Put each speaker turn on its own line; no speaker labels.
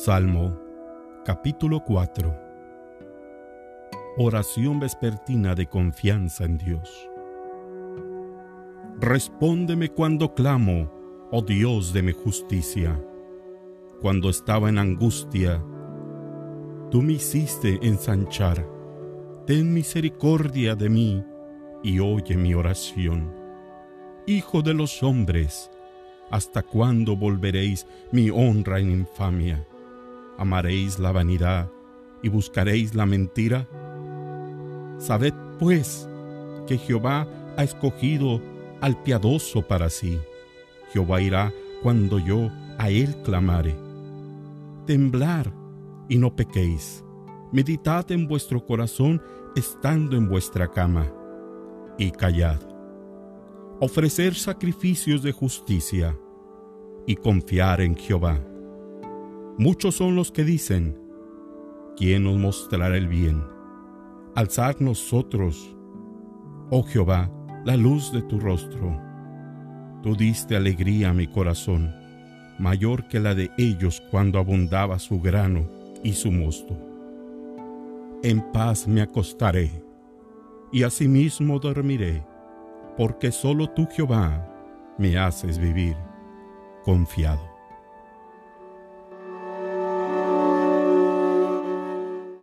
Salmo capítulo 4 Oración vespertina de confianza en Dios. Respóndeme cuando clamo, oh Dios de mi justicia. Cuando estaba en angustia, tú me hiciste ensanchar. Ten misericordia de mí y oye mi oración. Hijo de los hombres, ¿hasta cuándo volveréis mi honra en infamia? ¿Amaréis la vanidad y buscaréis la mentira? Sabed pues que Jehová ha escogido al piadoso para sí. Jehová irá cuando yo a él clamare. Temblar y no pequéis. Meditad en vuestro corazón estando en vuestra cama y callad. Ofrecer sacrificios de justicia y confiar en Jehová. Muchos son los que dicen, ¿quién nos mostrará el bien? Alzar nosotros, oh Jehová, la luz de tu rostro. Tú diste alegría a mi corazón, mayor que la de ellos cuando abundaba su grano y su mosto. En paz me acostaré y asimismo dormiré, porque solo tú, Jehová, me haces vivir confiado.